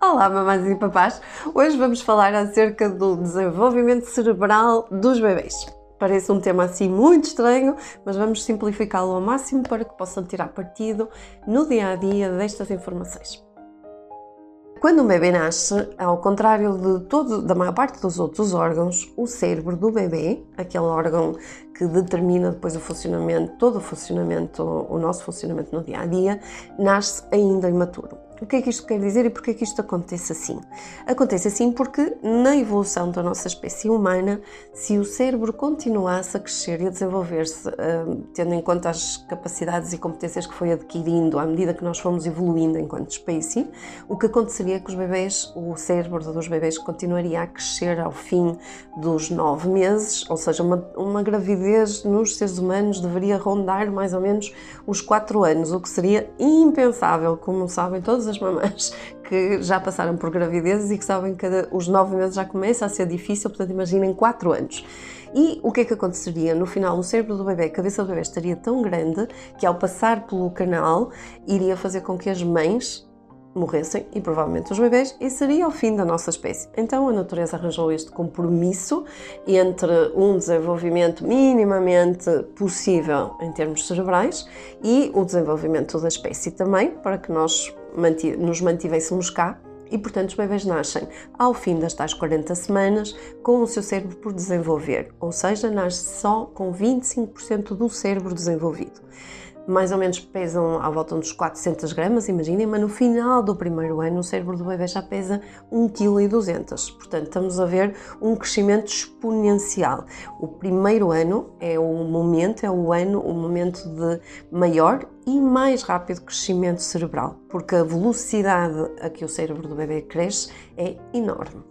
Olá, mamães e papás! Hoje vamos falar acerca do desenvolvimento cerebral dos bebês. Parece um tema assim muito estranho, mas vamos simplificá-lo ao máximo para que possam tirar partido no dia a dia destas informações. Quando um bebê nasce, ao contrário de todo, da maior parte dos outros órgãos, o cérebro do bebê, aquele órgão que determina depois o funcionamento, todo o funcionamento, o nosso funcionamento no dia a dia, nasce ainda imaturo. O que é que isto quer dizer e porquê é que isto acontece assim? Acontece assim porque na evolução da nossa espécie humana, se o cérebro continuasse a crescer e a desenvolver-se, uh, tendo em conta as capacidades e competências que foi adquirindo à medida que nós fomos evoluindo enquanto espécie, o que aconteceria é que os bebés, o cérebro dos bebés continuaria a crescer ao fim dos nove meses, ou seja, uma, uma gravidez nos seres humanos deveria rondar mais ou menos os quatro anos, o que seria impensável, como sabem todos as mamães que já passaram por gravidezes e que sabem que os nove meses já começa a ser difícil, portanto imaginem quatro anos. E o que é que aconteceria? No final, o cérebro do bebê, a cabeça do bebê estaria tão grande que ao passar pelo canal iria fazer com que as mães morressem e provavelmente os bebês e seria o fim da nossa espécie. Então a natureza arranjou este compromisso entre um desenvolvimento minimamente possível em termos cerebrais e o desenvolvimento da espécie também, para que nós nos mantivéssemos cá e, portanto, os bebês nascem ao fim das tais 40 semanas com o seu cérebro por desenvolver, ou seja, nasce só com 25% do cérebro desenvolvido mais ou menos pesam à volta dos 400 gramas, imaginem, mas no final do primeiro ano o cérebro do bebê já pesa 1,2 kg. Portanto, estamos a ver um crescimento exponencial. O primeiro ano é o momento, é o ano, o momento de maior e mais rápido crescimento cerebral, porque a velocidade a que o cérebro do bebê cresce é enorme.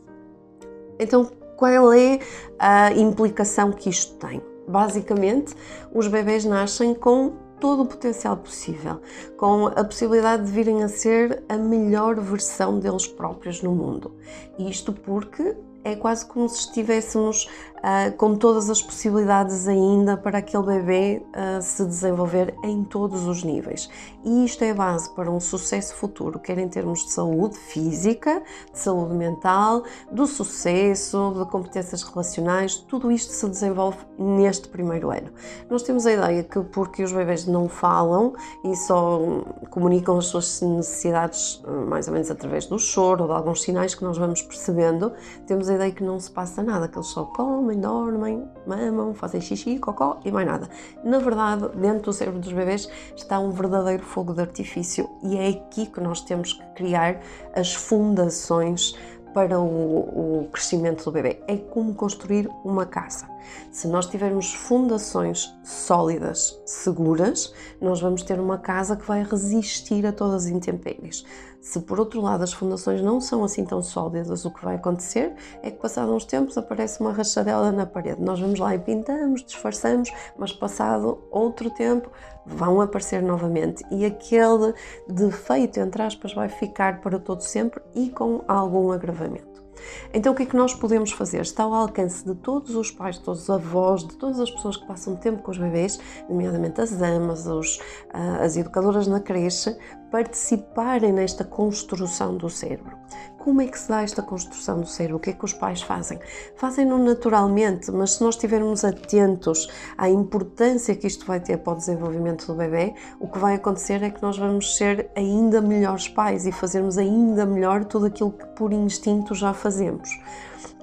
Então, qual é a implicação que isto tem? Basicamente, os bebés nascem com todo o potencial possível, com a possibilidade de virem a ser a melhor versão deles próprios no mundo. Isto porque é quase como se estivéssemos uh, com todas as possibilidades ainda para aquele bebê uh, se desenvolver em todos os níveis. E isto é base para um sucesso futuro, quer em termos de saúde física, de saúde mental, do sucesso, de competências relacionais, tudo isto se desenvolve neste primeiro ano. Nós temos a ideia que porque os bebês não falam e só comunicam as suas necessidades ah, mais ou menos através do choro ou de alguns sinais que nós vamos percebendo, temos a ideia que não se passa nada, que eles só comem, dormem, mamam, fazem xixi, cocó e mais nada. Na verdade, dentro do cérebro dos bebês está um verdadeiro fogo de artifício e é aqui que nós temos que criar as fundações para o, o, crescimento do bebê. É como construir uma casa. Se nós tivermos fundações sólidas, seguras, nós vamos ter uma casa que vai resistir a todas as intempéries. Se por outro lado as fundações não são assim tão sólidas, o que vai acontecer é que passados uns tempos aparece uma rachadela na parede. Nós vamos lá e pintamos, disfarçamos, mas passado outro tempo vão aparecer novamente e aquele defeito, entre aspas, vai ficar para todo sempre e com algum agravamento. Então, o que é que nós podemos fazer? Está ao alcance de todos os pais, de todos os avós, de todas as pessoas que passam tempo com os bebês, nomeadamente as amas, os, ah, as educadoras na creche, participarem nesta construção do cérebro. Como é que se dá esta construção do cérebro? O que é que os pais fazem? Fazem-no naturalmente, mas se nós estivermos atentos à importância que isto vai ter para o desenvolvimento do bebê, o que vai acontecer é que nós vamos ser ainda melhores pais e fazermos ainda melhor tudo aquilo que por instinto já fazemos.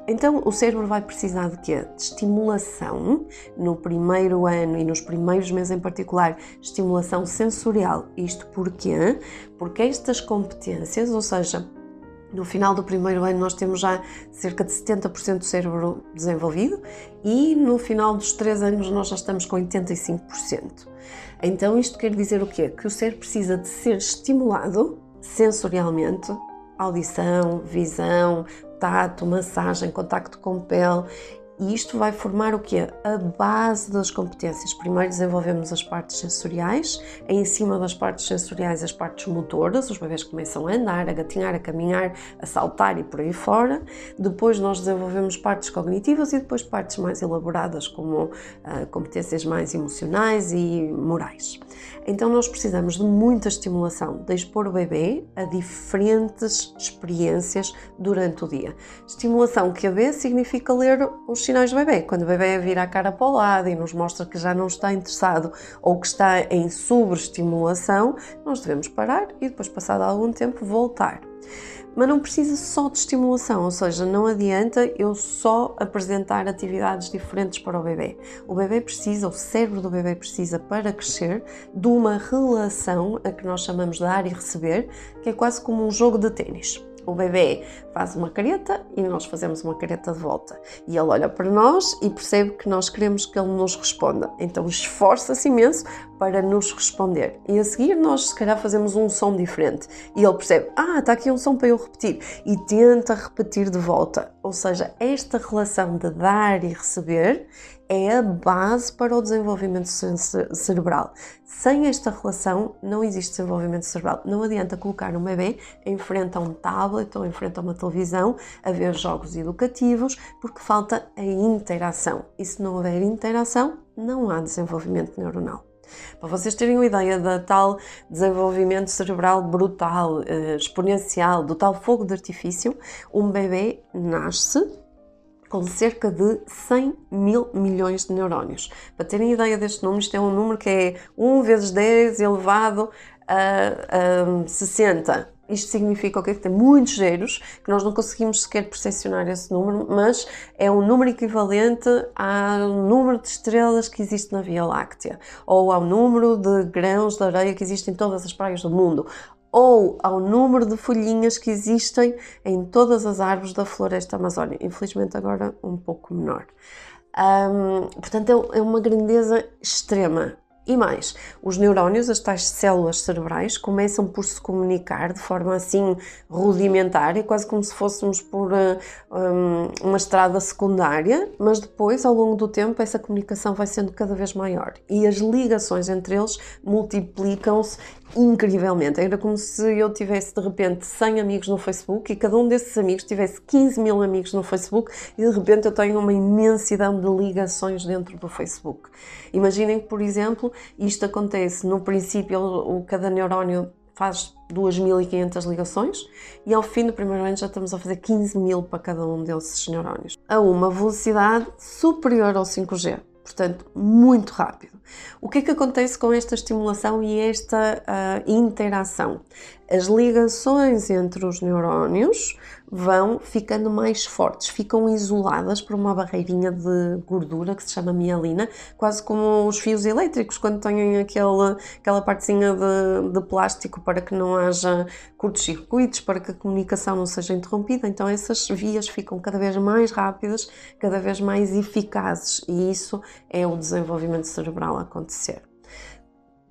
Então, o cérebro vai precisar de quê? De estimulação no primeiro ano e nos primeiros meses em particular, estimulação sensorial. Isto porquê? Porque estas competências, ou seja, no final do primeiro ano nós temos já cerca de 70% do cérebro desenvolvido e no final dos 3 anos nós já estamos com 85%. Então isto quer dizer o quê? Que o cérebro precisa de ser estimulado sensorialmente, audição, visão, tato, massagem, contacto com pele E isto vai formar o que A base das competências. Primeiro desenvolvemos as partes sensoriais, em cima das partes sensoriais as partes motoras, os bebês começam a andar, a gatinhar, a caminhar, a saltar e por aí fora. Depois nós desenvolvemos partes cognitivas e depois partes mais elaboradas, como uh, competências mais emocionais e morais. Então nós precisamos de muita estimulação, de expor o bebê a diferentes experiências durante o dia. Estimulação que a B significa ler os sinais do bebê. Quando o bebê vira a cara para o lado e nos mostra que já não está interessado ou que está em sobreestimulação, nós devemos parar e depois, passado algum tempo, voltar. Mas não precisa só de estimulação, ou seja, não adianta eu só apresentar atividades diferentes para o bebê. O bebê precisa, o cérebro do bebê precisa, para crescer, de uma relação a que nós chamamos de dar e receber, que é quase como um jogo de ténis. O bebê faz uma careta e nós fazemos uma careta de volta. E ele olha para nós e percebe que nós queremos que ele nos responda. Então esforça-se imenso para nos responder. E a seguir nós se calhar fazemos um som diferente. E ele percebe, ah, está aqui um som para eu repetir. E tenta repetir de volta. Ou seja, esta relação de dar e receber é a base para o desenvolvimento cerebral. Sem esta relação, não existe desenvolvimento cerebral. Não adianta colocar um bebê em frente a um tablet ou em frente a uma televisão a ver jogos educativos, porque falta a interação. E se não houver interação, não há desenvolvimento neuronal. Para vocês terem uma ideia da tal desenvolvimento cerebral brutal, eh, exponencial, do tal fogo de artifício, um bebê nasce com cerca de 100 mil milhões de neurónios. Para terem ideia deste número, isto é um número que é 1 vezes 10 elevado a, a 60. Isto significa okay, que tem muitos zeros, que nós não conseguimos sequer percepcionar esse número, mas é um número equivalente ao número de estrelas que existe na Via Láctea, ou ao número de grãos de areia que existem em todas as praias do mundo, ou ao número de folhinhas que existem em todas as árvores da floresta amazónica. Infelizmente, agora um pouco menor. Portanto, é, é uma grandeza extrema. E mais, os neurónios, as tais células cerebrais, começam por se comunicar de forma assim rudimentar, quase como se fôssemos por uh, um, uma estrada secundária, mas depois, ao longo do tempo, essa comunicação vai sendo cada vez maior. E as ligações entre eles multiplicam-se incrivelmente. Era como se eu tivesse de repente 100 amigos no Facebook e cada um desses amigos tivesse 15 mil amigos no Facebook e de repente eu tenho uma imensidão de ligações dentro do Facebook. Imaginem que, por exemplo, isto acontece no princípio, o, cada neurónio faz 2.500 ligações e ao fim do primeiro ano já estamos a fazer 15 mil para cada um desses neurónios, a uma velocidade superior ao 5G portanto, muito rápido. O que é que acontece com esta estimulação e esta uh, interação? As ligações entre os neurónios vão ficando mais fortes, ficam isoladas por uma barreirinha de gordura que se chama mielina, quase como os fios elétricos, quando têm aquela, aquela partezinha de, de plástico para que não haja curtos-circuitos, para que a comunicação não seja interrompida. Então, essas vias ficam cada vez mais rápidas, cada vez mais eficazes, e isso é o desenvolvimento cerebral acontecer.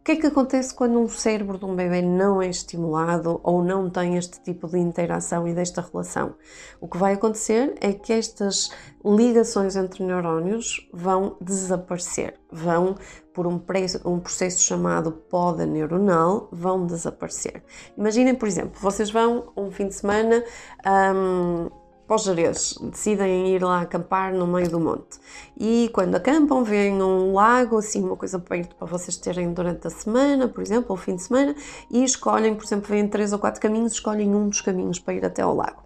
O que é que acontece quando um cérebro de um bebê não é estimulado ou não tem este tipo de interação e desta relação? O que vai acontecer é que estas ligações entre neurónios vão desaparecer, vão por um, um processo chamado poda neuronal, vão desaparecer. Imaginem, por exemplo, vocês vão um fim de semana. Um, para os Jerez, decidem ir lá acampar no meio do monte. E quando acampam, veem um lago, assim, uma coisa perto para vocês terem durante a semana, por exemplo, ou fim de semana, e escolhem, por exemplo, veem três ou quatro caminhos, escolhem um dos caminhos para ir até ao lago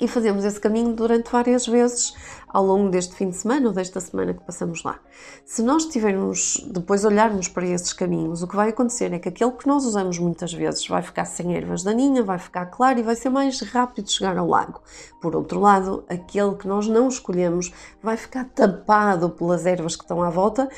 e fazemos esse caminho durante várias vezes ao longo deste fim de semana ou desta semana que passamos lá. Se nós tivermos, depois olharmos para esses caminhos, o que vai acontecer é que aquele que nós usamos muitas vezes vai ficar sem ervas daninhas, vai ficar claro e vai ser mais rápido chegar ao lago. Por outro lado, aquele que nós não escolhemos vai ficar tapado pelas ervas que estão à volta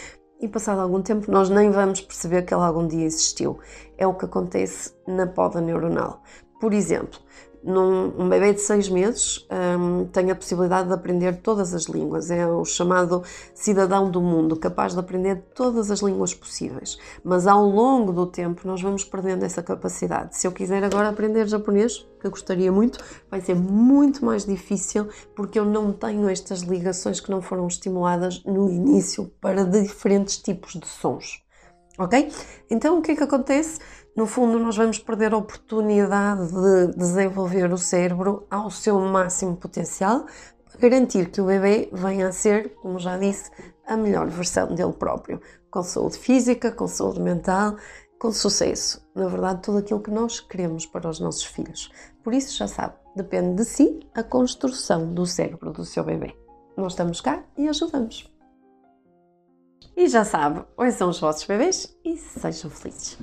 e passado algum tempo nós nem vamos perceber que ele algum dia existiu. É o que acontece na poda neuronal. Por exemplo, Num, um bebê de seis meses um, tem a possibilidade de aprender todas as línguas, é o chamado cidadão do mundo, capaz de aprender todas as línguas possíveis. Mas ao longo do tempo nós vamos perdendo essa capacidade. Se eu quiser agora aprender japonês, que eu gostaria muito, vai ser muito mais difícil porque eu não tenho estas ligações que não foram estimuladas no início para diferentes tipos de sons. Ok? Então o que é que acontece? No fundo, nós vamos perder a oportunidade de desenvolver o cérebro ao seu máximo potencial, para garantir que o bebê venha a ser, como já disse, a melhor versão dele próprio, com saúde física, com saúde mental, com sucesso. Na verdade, tudo aquilo que nós queremos para os nossos filhos. Por isso, já sabe, depende de si a construção do cérebro do seu bebê. Nós estamos cá e ajudamos. E já sabe, são os vossos bebês e sejam felizes.